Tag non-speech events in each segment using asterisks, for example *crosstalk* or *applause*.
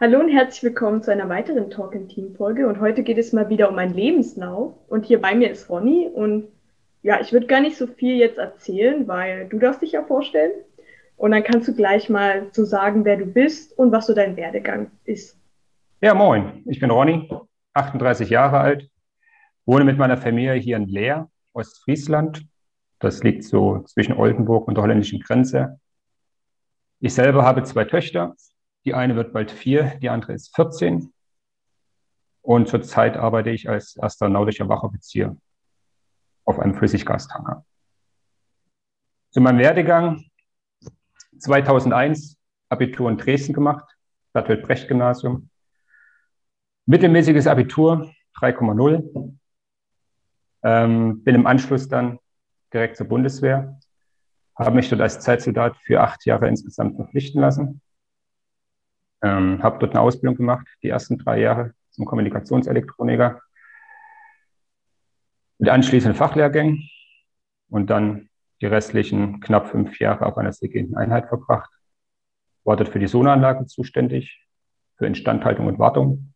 Hallo und herzlich willkommen zu einer weiteren Talk im Team Folge und heute geht es mal wieder um meinen Lebenslauf und hier bei mir ist Ronny und ja, ich würde gar nicht so viel jetzt erzählen, weil du darfst dich ja vorstellen und dann kannst du gleich mal so sagen, wer du bist und was so dein Werdegang ist. Ja, moin, ich bin Ronny, 38 Jahre alt, wohne mit meiner Familie hier in Leer, Ostfriesland. Das liegt so zwischen Oldenburg und der holländischen Grenze. Ich selber habe zwei Töchter, die eine wird bald vier, die andere ist 14. Und zurzeit arbeite ich als astronautischer Wachoffizier auf einem Flüssiggastanker. Zu meinem Werdegang 2001 Abitur in Dresden gemacht, Bertolt Brecht Gymnasium. Mittelmäßiges Abitur 3,0. Ähm, bin im Anschluss dann direkt zur Bundeswehr, habe mich dort als Zeitsoldat für acht Jahre insgesamt verpflichten lassen. Ähm, habe dort eine Ausbildung gemacht, die ersten drei Jahre zum Kommunikationselektroniker mit anschließenden Fachlehrgängen und dann die restlichen knapp fünf Jahre auf einer segelnden Einheit verbracht. War dort für die Sonaranlage zuständig, für Instandhaltung und Wartung.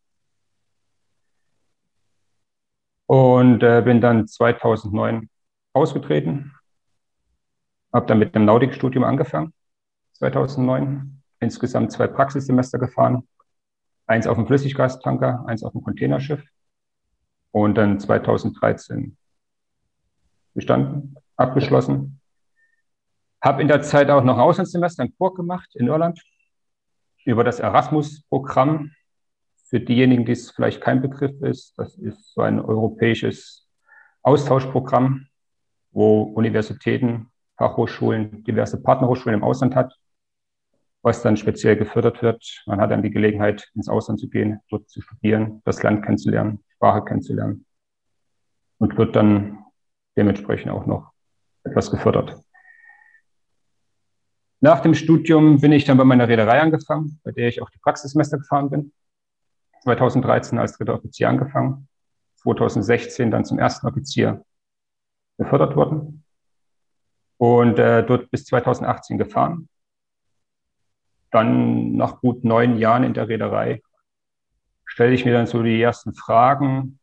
Und äh, bin dann 2009 ausgetreten, habe dann mit einem Nautikstudium angefangen, 2009 insgesamt zwei Praxissemester gefahren. Eins auf dem Flüssiggastanker, eins auf dem Containerschiff. Und dann 2013 bestanden, abgeschlossen. Habe in der Zeit auch noch ein Auslandssemester in Kurk gemacht, in Irland, über das Erasmus-Programm. Für diejenigen, die es vielleicht kein Begriff ist, das ist so ein europäisches Austauschprogramm, wo Universitäten, Fachhochschulen, diverse Partnerhochschulen im Ausland hat was dann speziell gefördert wird. Man hat dann die Gelegenheit, ins Ausland zu gehen, dort zu studieren, das Land kennenzulernen, Sprache kennenzulernen und wird dann dementsprechend auch noch etwas gefördert. Nach dem Studium bin ich dann bei meiner Reederei angefangen, bei der ich auch die Praxissemester gefahren bin. 2013 als dritter Offizier angefangen, 2016 dann zum ersten Offizier befördert worden und äh, dort bis 2018 gefahren dann nach gut neun Jahren in der Reederei stelle ich mir dann so die ersten Fragen.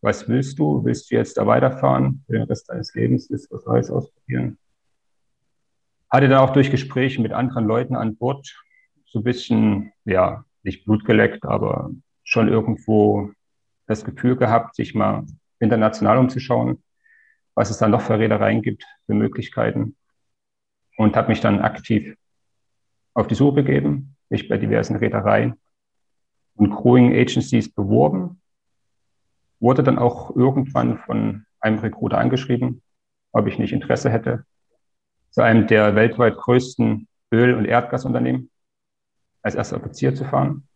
Was willst du? Willst du jetzt da weiterfahren für den Rest deines Lebens? Willst du was Neues ausprobieren? Hatte dann auch durch Gespräche mit anderen Leuten an Bord so ein bisschen, ja, nicht Blut geleckt, aber schon irgendwo das Gefühl gehabt, sich mal international umzuschauen, was es dann noch für Reedereien gibt, für Möglichkeiten. Und habe mich dann aktiv auf die Suche begeben, mich bei diversen Reedereien und Crewing Agencies beworben, wurde dann auch irgendwann von einem Recruiter angeschrieben, ob ich nicht Interesse hätte, zu einem der weltweit größten Öl- und Erdgasunternehmen als erster Offizier zu fahren.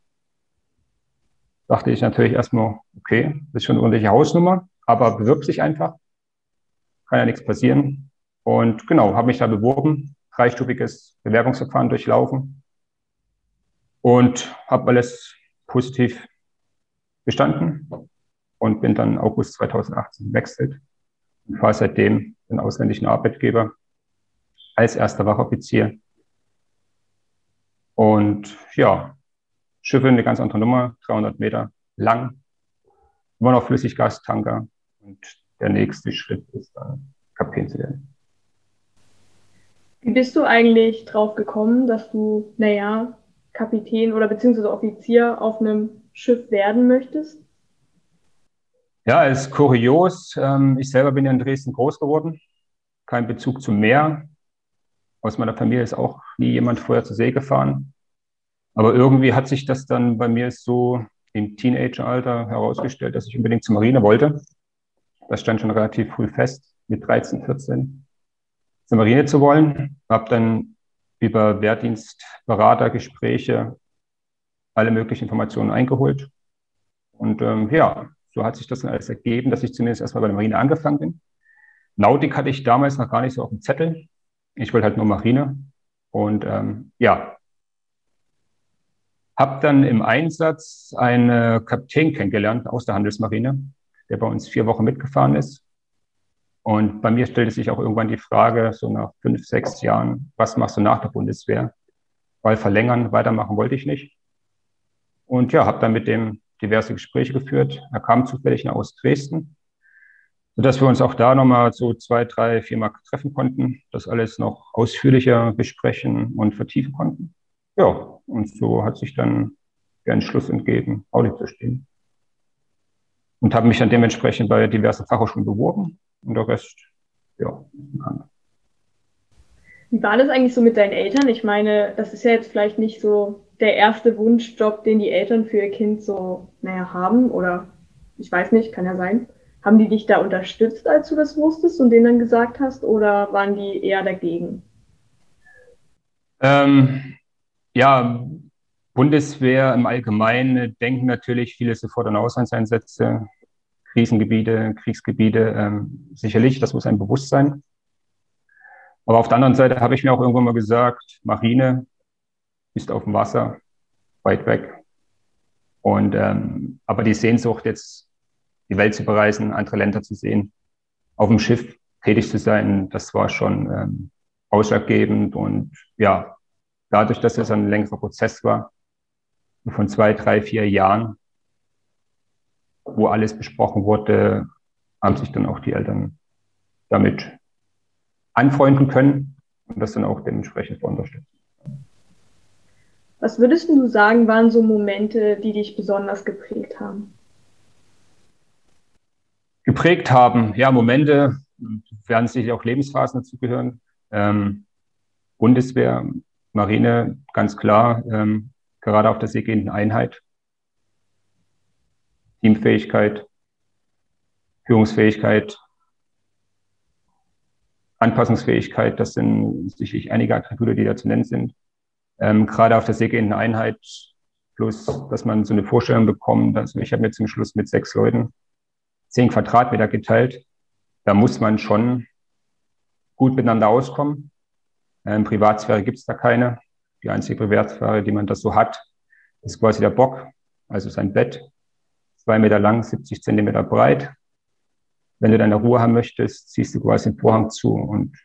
Dachte ich natürlich erstmal, okay, das ist schon eine ordentliche Hausnummer, aber bewirb sich einfach, kann ja nichts passieren. Und genau, habe mich da beworben, dreistufiges Bewerbungsverfahren durchlaufen und habe alles positiv bestanden und bin dann August 2018 gewechselt und fahre seitdem den ausländischen Arbeitgeber als erster Wachoffizier. Und ja, Schiffe eine ganz andere Nummer, 300 Meter lang, immer noch Flüssiggastanker und der nächste Schritt ist dann Kapitän zu werden. Wie bist du eigentlich drauf gekommen, dass du, naja, Kapitän oder beziehungsweise Offizier auf einem Schiff werden möchtest? Ja, es ist kurios. Ähm, ich selber bin ja in Dresden groß geworden. Kein Bezug zum Meer. Aus meiner Familie ist auch nie jemand vorher zur See gefahren. Aber irgendwie hat sich das dann bei mir so im Teenageralter herausgestellt, dass ich unbedingt zur Marine wollte. Das stand schon relativ früh fest, mit 13, 14 Marine zu wollen. Habe dann über Wehrdienstberatergespräche alle möglichen Informationen eingeholt Und ähm, ja, so hat sich das dann alles ergeben, dass ich zumindest erstmal bei der Marine angefangen bin. Nautik hatte ich damals noch gar nicht so auf dem Zettel. Ich wollte halt nur Marine. Und ähm, ja, habe dann im Einsatz einen Kapitän kennengelernt aus der Handelsmarine, der bei uns vier Wochen mitgefahren ist. Und bei mir stellte sich auch irgendwann die Frage, so nach fünf, sechs Jahren, was machst du nach der Bundeswehr? Weil verlängern, weitermachen wollte ich nicht. Und ja, habe dann mit dem diverse Gespräche geführt. Er kam zufällig aus Dresden, sodass wir uns auch da nochmal so zwei, drei, vier Mal treffen konnten, das alles noch ausführlicher besprechen und vertiefen konnten. Ja, und so hat sich dann der Entschluss entgeben, Audit zu stehen. Und habe mich dann dementsprechend bei diversen Fachhochschulen beworben und der Rest, ja, ist bekannt. Wie war das eigentlich so mit deinen Eltern? Ich meine, das ist ja jetzt vielleicht nicht so der erste Wunschjob, den die Eltern für ihr Kind so, naja, haben oder ich weiß nicht, kann ja sein. Haben die dich da unterstützt, als du das wusstest und denen dann gesagt hast, oder waren die eher dagegen? Ähm, ja, Bundeswehr im Allgemeinen denken natürlich viele sofort an Auslandseinsätze, Krisengebiete, Kriegsgebiete. Ähm, sicherlich, das muss ein Bewusstsein. Aber auf der anderen Seite habe ich mir auch irgendwann mal gesagt, Marine ist auf dem Wasser, weit weg. Und ähm, aber die Sehnsucht jetzt die Welt zu bereisen, andere Länder zu sehen, auf dem Schiff tätig zu sein, das war schon ähm, ausschlaggebend. Und ja, dadurch, dass es ein längerer Prozess war, von zwei, drei, vier Jahren, wo alles besprochen wurde, haben sich dann auch die Eltern damit anfreunden können und das dann auch dementsprechend unterstützen. Was würdest du sagen, waren so Momente, die dich besonders geprägt haben? Geprägt haben, ja, Momente, werden sicher auch Lebensphasen dazugehören. Ähm, Bundeswehr, Marine, ganz klar, ähm, gerade auf der seegehenden Einheit. Teamfähigkeit, Führungsfähigkeit, Anpassungsfähigkeit, das sind sicherlich einige Attribute, die da zu nennen sind. Ähm, gerade auf der seegehenden Einheit, plus, dass man so eine Vorstellung bekommt, also ich habe mir zum Schluss mit sechs Leuten zehn Quadratmeter geteilt. Da muss man schon gut miteinander auskommen. Ähm, Privatsphäre gibt es da keine. Die einzige Privatsphäre, die man das so hat, ist quasi der Bock, also sein Bett, zwei Meter lang, 70 Zentimeter breit. Wenn du deine Ruhe haben möchtest, ziehst du quasi den Vorhang zu und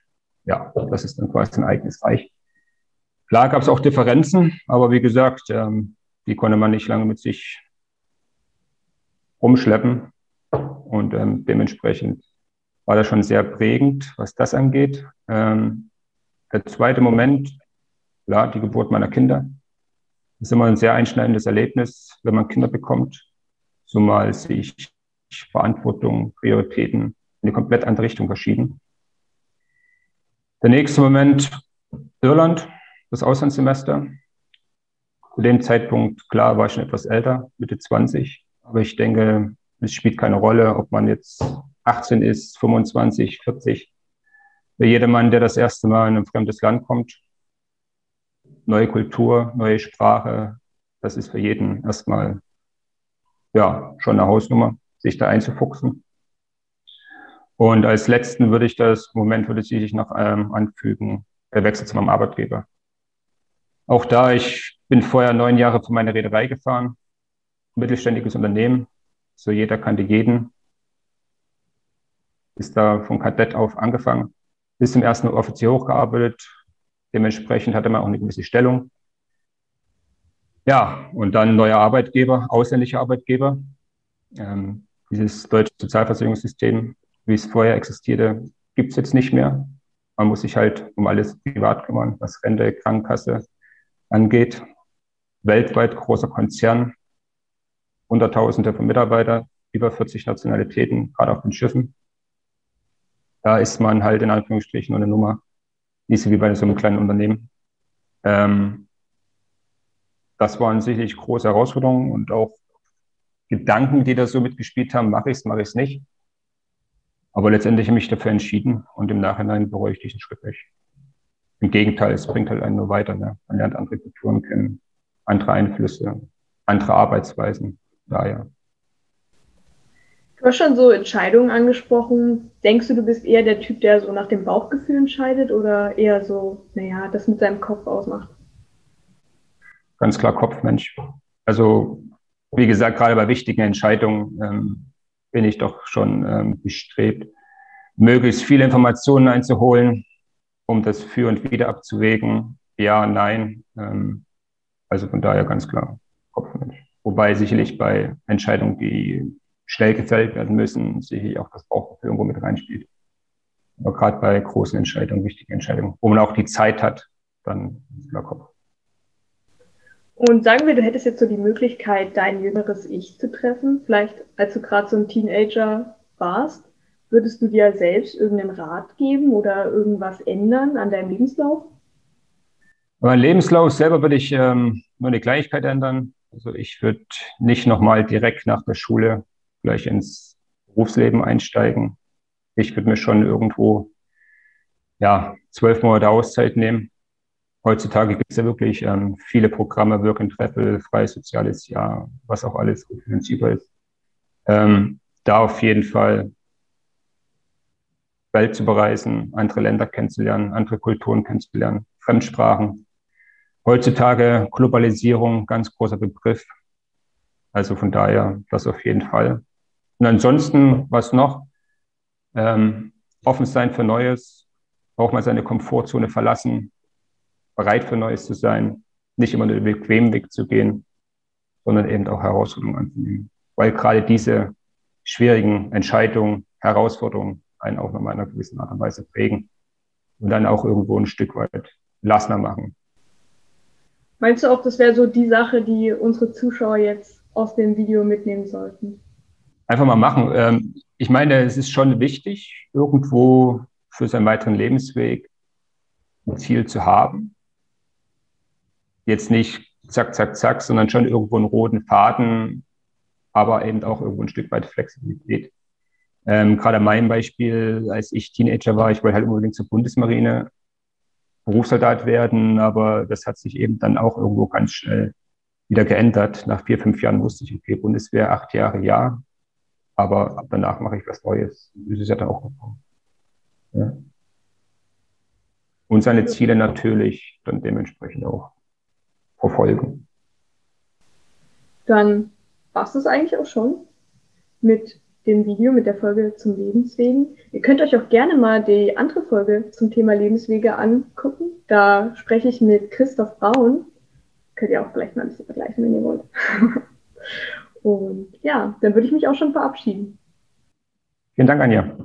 ja, das ist dann quasi ein eigenes Reich. Klar gab es auch Differenzen, aber wie gesagt, ähm, die konnte man nicht lange mit sich rumschleppen. Und ähm, dementsprechend war das schon sehr prägend, was das angeht. Ähm, der zweite Moment, klar, die Geburt meiner Kinder. Das ist immer ein sehr einschneidendes Erlebnis, wenn man Kinder bekommt, zumal sich Verantwortung, Prioritäten in eine komplett andere Richtung verschieben. Der nächste Moment, Irland das Auslandssemester. Zu dem Zeitpunkt, klar, war ich schon etwas älter, Mitte 20. Aber ich denke, es spielt keine Rolle, ob man jetzt 18 ist, 25, 40. Für jedermann, der das erste Mal in ein fremdes Land kommt, neue Kultur, neue Sprache, das ist für jeden erstmal ja schon eine Hausnummer, sich da einzufuchsen. Und als letzten würde ich das Moment würde ich noch ähm, anfügen, der Wechsel zu meinem Arbeitgeber. Auch da, ich bin vorher neun Jahre für meine Reederei gefahren, mittelständiges Unternehmen, so jeder kannte jeden. Ist da von Kadett auf angefangen, bis zum ersten Offizier hochgearbeitet. Dementsprechend hatte man auch eine gewisse Stellung. Ja, und dann neuer Arbeitgeber, ausländischer Arbeitgeber. Ähm, dieses deutsche Sozialversicherungssystem, wie es vorher existierte, gibt es jetzt nicht mehr. Man muss sich halt um alles privat kümmern, was Rente, Krankenkasse, angeht. Weltweit großer Konzern, Hunderttausende von Mitarbeitern, über 40 Nationalitäten, gerade auf den Schiffen. Da ist man halt in Anführungsstrichen nur eine Nummer, nicht so wie bei so einem kleinen Unternehmen. Ähm, das waren sicherlich große Herausforderungen und auch Gedanken, die da so mitgespielt haben, mache ich es, mache ich es nicht. Aber letztendlich habe ich mich dafür entschieden und im Nachhinein bereue ich diesen Schritt nicht. Im Gegenteil, es bringt halt einen nur weiter. Ne? Man lernt andere Kulturen kennen, andere Einflüsse, andere Arbeitsweisen. Daher Du hast schon so Entscheidungen angesprochen. Denkst du, du bist eher der Typ, der so nach dem Bauchgefühl entscheidet oder eher so, naja, das mit seinem Kopf ausmacht? Ganz klar Kopfmensch. Also, wie gesagt, gerade bei wichtigen Entscheidungen ähm, bin ich doch schon ähm, bestrebt, möglichst viele Informationen einzuholen, um das für und wieder abzuwägen. Ja, nein. Ähm, also von daher ganz klar Kopfmensch. Wobei sicherlich bei Entscheidungen, die schnell gefällt werden müssen, sicherlich auch das Bauchgefühl irgendwo mit reinspielt. Aber gerade bei großen Entscheidungen, wichtigen Entscheidungen, wo man auch die Zeit hat, dann klar Kopf. Und sagen wir, du hättest jetzt so die Möglichkeit, dein jüngeres Ich zu treffen, vielleicht als du gerade so ein Teenager warst, würdest du dir selbst irgendeinen Rat geben oder irgendwas ändern an deinem Lebenslauf? Mein Lebenslauf selber würde ich ähm, nur eine Kleinigkeit ändern. Also ich würde nicht nochmal direkt nach der Schule gleich ins Berufsleben einsteigen. Ich würde mir schon irgendwo ja zwölf Monate Auszeit nehmen. Heutzutage gibt es ja wirklich ähm, viele Programme, Work and freies soziales Jahr, was auch alles finanzierbar ist. Ähm, da auf jeden Fall Welt zu bereisen, andere Länder kennenzulernen, andere Kulturen kennenzulernen, Fremdsprachen. Heutzutage Globalisierung, ganz großer Begriff. Also von daher das auf jeden Fall. Und ansonsten, was noch? Ähm, offen sein für Neues, auch mal seine Komfortzone verlassen, bereit für Neues zu sein, nicht immer nur den bequemen Weg zu gehen, sondern eben auch Herausforderungen anzunehmen. Weil gerade diese schwierigen Entscheidungen, Herausforderungen einen auch nochmal in einer gewissen Art und Weise prägen und dann auch irgendwo ein Stück weit lasser machen. Meinst du auch, das wäre so die Sache, die unsere Zuschauer jetzt aus dem Video mitnehmen sollten? einfach mal machen. Ähm, ich meine, es ist schon wichtig, irgendwo für seinen weiteren Lebensweg ein Ziel zu haben. Jetzt nicht zack, zack, zack, sondern schon irgendwo einen roten Faden, aber eben auch irgendwo ein Stück weit Flexibilität. Ähm, gerade mein Beispiel, als ich Teenager war, ich wollte halt unbedingt zur Bundesmarine Berufssoldat werden, aber das hat sich eben dann auch irgendwo ganz schnell wieder geändert. Nach vier, fünf Jahren wusste ich, okay, Bundeswehr, acht Jahre, ja, aber danach mache ich was Neues. Das ist ja dann auch gekommen. Ja. Und seine Ziele natürlich dann dementsprechend auch verfolgen. Dann war es das eigentlich auch schon mit dem Video, mit der Folge zum Lebenswegen. Ihr könnt euch auch gerne mal die andere Folge zum Thema Lebenswege angucken. Da spreche ich mit Christoph Braun. Könnt ihr auch vielleicht mal ein bisschen vergleichen, wenn ihr wollt. *laughs* Und ja, dann würde ich mich auch schon verabschieden. Vielen Dank, Anja.